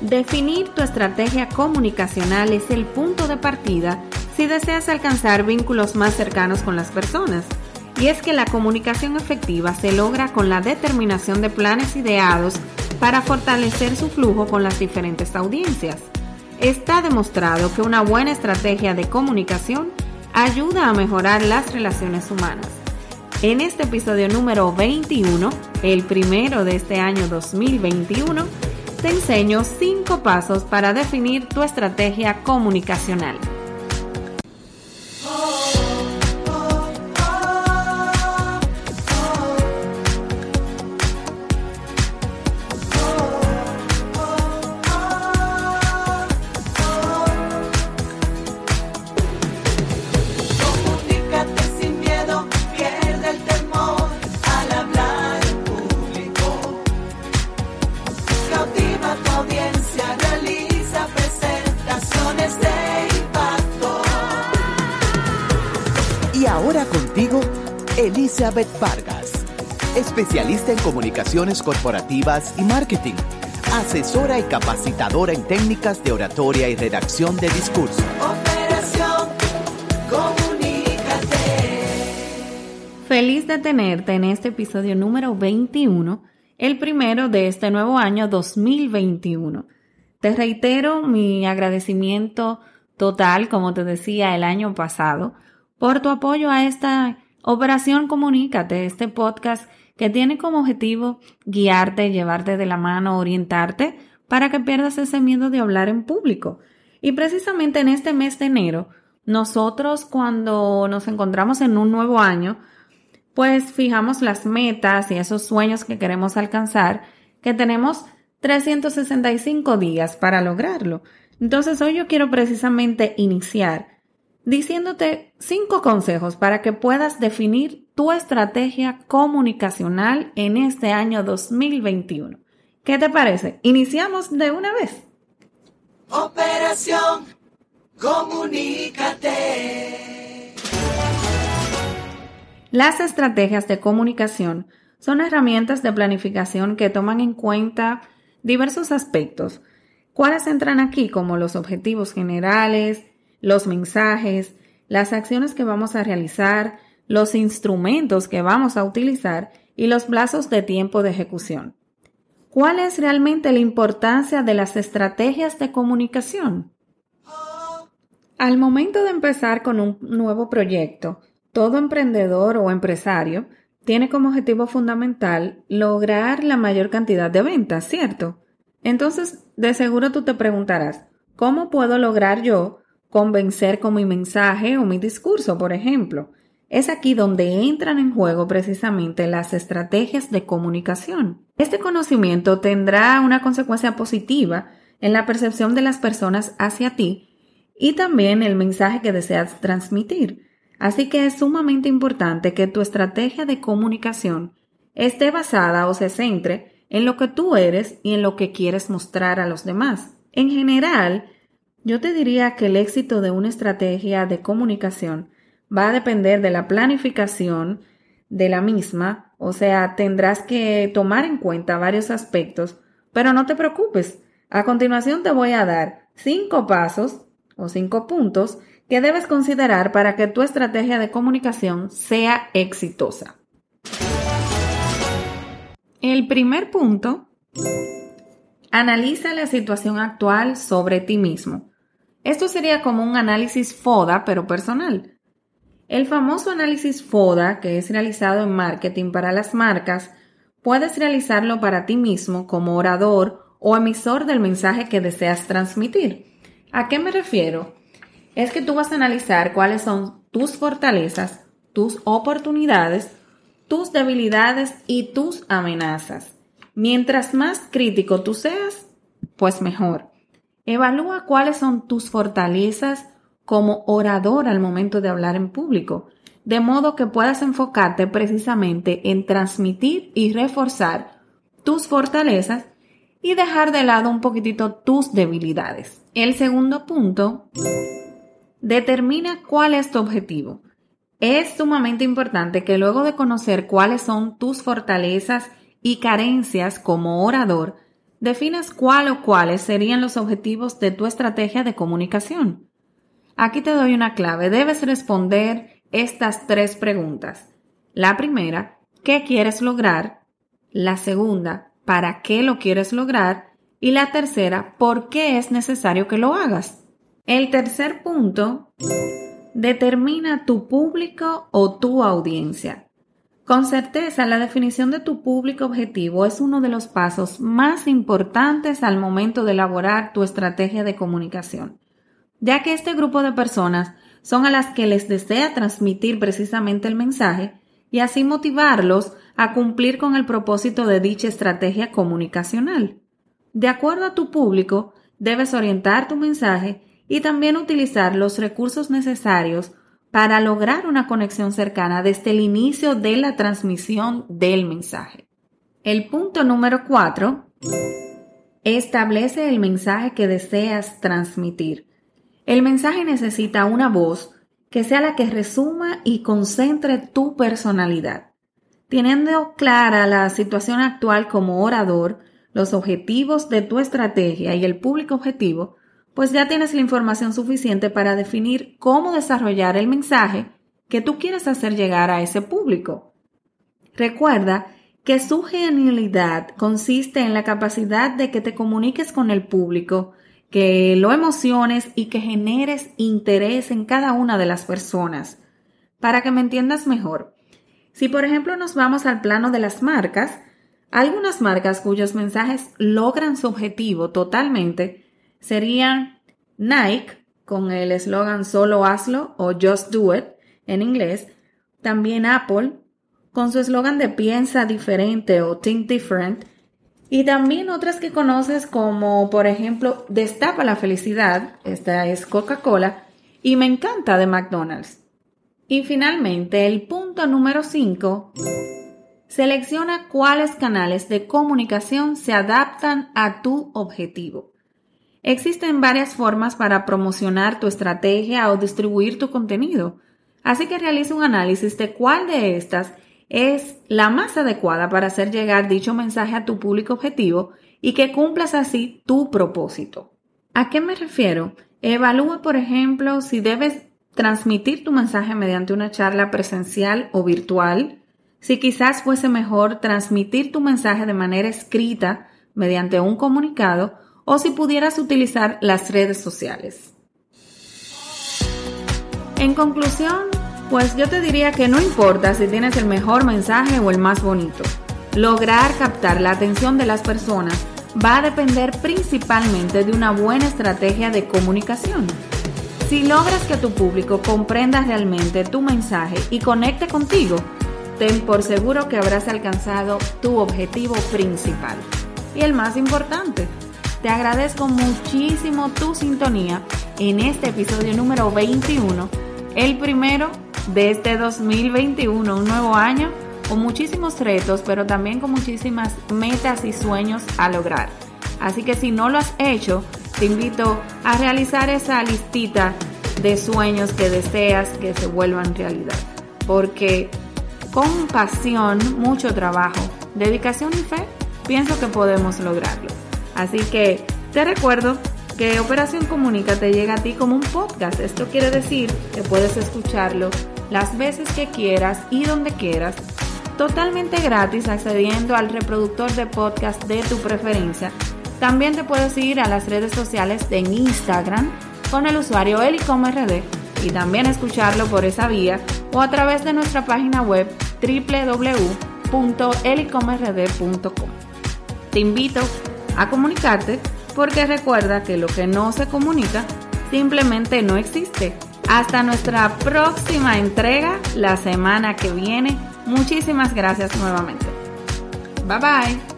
Definir tu estrategia comunicacional es el punto de partida si deseas alcanzar vínculos más cercanos con las personas. Y es que la comunicación efectiva se logra con la determinación de planes ideados para fortalecer su flujo con las diferentes audiencias. Está demostrado que una buena estrategia de comunicación ayuda a mejorar las relaciones humanas. En este episodio número 21, el primero de este año 2021, te enseño 5 pasos para definir tu estrategia comunicacional. Elizabeth Vargas, especialista en comunicaciones corporativas y marketing, asesora y capacitadora en técnicas de oratoria y redacción de discurso. Operación Comunícate. Feliz de tenerte en este episodio número 21, el primero de este nuevo año 2021. Te reitero mi agradecimiento total, como te decía el año pasado, por tu apoyo a esta Operación Comunícate, este podcast que tiene como objetivo guiarte, llevarte de la mano, orientarte para que pierdas ese miedo de hablar en público. Y precisamente en este mes de enero, nosotros cuando nos encontramos en un nuevo año, pues fijamos las metas y esos sueños que queremos alcanzar, que tenemos 365 días para lograrlo. Entonces hoy yo quiero precisamente iniciar diciéndote cinco consejos para que puedas definir tu estrategia comunicacional en este año 2021. ¿Qué te parece? ¿Iniciamos de una vez? Operación Comunícate. Las estrategias de comunicación son herramientas de planificación que toman en cuenta diversos aspectos. ¿Cuáles entran aquí? Como los objetivos generales, los mensajes, las acciones que vamos a realizar, los instrumentos que vamos a utilizar y los plazos de tiempo de ejecución. ¿Cuál es realmente la importancia de las estrategias de comunicación? Al momento de empezar con un nuevo proyecto, todo emprendedor o empresario tiene como objetivo fundamental lograr la mayor cantidad de ventas, ¿cierto? Entonces, de seguro tú te preguntarás, ¿cómo puedo lograr yo convencer con mi mensaje o mi discurso, por ejemplo. Es aquí donde entran en juego precisamente las estrategias de comunicación. Este conocimiento tendrá una consecuencia positiva en la percepción de las personas hacia ti y también el mensaje que deseas transmitir. Así que es sumamente importante que tu estrategia de comunicación esté basada o se centre en lo que tú eres y en lo que quieres mostrar a los demás. En general, yo te diría que el éxito de una estrategia de comunicación va a depender de la planificación de la misma, o sea, tendrás que tomar en cuenta varios aspectos, pero no te preocupes. A continuación te voy a dar cinco pasos o cinco puntos que debes considerar para que tu estrategia de comunicación sea exitosa. El primer punto, analiza la situación actual sobre ti mismo. Esto sería como un análisis FODA, pero personal. El famoso análisis FODA, que es realizado en marketing para las marcas, puedes realizarlo para ti mismo como orador o emisor del mensaje que deseas transmitir. ¿A qué me refiero? Es que tú vas a analizar cuáles son tus fortalezas, tus oportunidades, tus debilidades y tus amenazas. Mientras más crítico tú seas, pues mejor. Evalúa cuáles son tus fortalezas como orador al momento de hablar en público, de modo que puedas enfocarte precisamente en transmitir y reforzar tus fortalezas y dejar de lado un poquitito tus debilidades. El segundo punto, determina cuál es tu objetivo. Es sumamente importante que luego de conocer cuáles son tus fortalezas y carencias como orador, defines cuál o cuáles serían los objetivos de tu estrategia de comunicación. Aquí te doy una clave. Debes responder estas tres preguntas. La primera, ¿qué quieres lograr? La segunda, ¿para qué lo quieres lograr? Y la tercera, ¿por qué es necesario que lo hagas? El tercer punto, determina tu público o tu audiencia. Con certeza, la definición de tu público objetivo es uno de los pasos más importantes al momento de elaborar tu estrategia de comunicación, ya que este grupo de personas son a las que les desea transmitir precisamente el mensaje y así motivarlos a cumplir con el propósito de dicha estrategia comunicacional. De acuerdo a tu público, debes orientar tu mensaje y también utilizar los recursos necesarios para lograr una conexión cercana desde el inicio de la transmisión del mensaje. El punto número 4 establece el mensaje que deseas transmitir. El mensaje necesita una voz que sea la que resuma y concentre tu personalidad. Teniendo clara la situación actual como orador, los objetivos de tu estrategia y el público objetivo, pues ya tienes la información suficiente para definir cómo desarrollar el mensaje que tú quieres hacer llegar a ese público. Recuerda que su genialidad consiste en la capacidad de que te comuniques con el público, que lo emociones y que generes interés en cada una de las personas. Para que me entiendas mejor, si por ejemplo nos vamos al plano de las marcas, algunas marcas cuyos mensajes logran su objetivo totalmente serían Nike con el eslogan solo hazlo o just do it en inglés, también Apple con su eslogan de piensa diferente o think different y también otras que conoces como por ejemplo destapa la felicidad, esta es Coca-Cola y me encanta de McDonald's. Y finalmente el punto número 5 Selecciona cuáles canales de comunicación se adaptan a tu objetivo. Existen varias formas para promocionar tu estrategia o distribuir tu contenido, así que realiza un análisis de cuál de estas es la más adecuada para hacer llegar dicho mensaje a tu público objetivo y que cumplas así tu propósito. ¿A qué me refiero? Evalúa, por ejemplo, si debes transmitir tu mensaje mediante una charla presencial o virtual, si quizás fuese mejor transmitir tu mensaje de manera escrita mediante un comunicado o si pudieras utilizar las redes sociales. En conclusión, pues yo te diría que no importa si tienes el mejor mensaje o el más bonito. Lograr captar la atención de las personas va a depender principalmente de una buena estrategia de comunicación. Si logras que tu público comprenda realmente tu mensaje y conecte contigo, ten por seguro que habrás alcanzado tu objetivo principal. Y el más importante, te agradezco muchísimo tu sintonía en este episodio número 21, el primero de este 2021, un nuevo año con muchísimos retos, pero también con muchísimas metas y sueños a lograr. Así que si no lo has hecho, te invito a realizar esa listita de sueños que deseas que se vuelvan realidad. Porque con pasión, mucho trabajo, dedicación y fe, pienso que podemos lograrlo. Así que te recuerdo que Operación Comunica te llega a ti como un podcast. Esto quiere decir que puedes escucharlo las veces que quieras y donde quieras, totalmente gratis accediendo al reproductor de podcast de tu preferencia. También te puedes ir a las redes sociales de Instagram con el usuario elicomrd y también escucharlo por esa vía o a través de nuestra página web www.elicomrd.com. Te invito a comunicarte porque recuerda que lo que no se comunica simplemente no existe. Hasta nuestra próxima entrega la semana que viene. Muchísimas gracias nuevamente. Bye bye.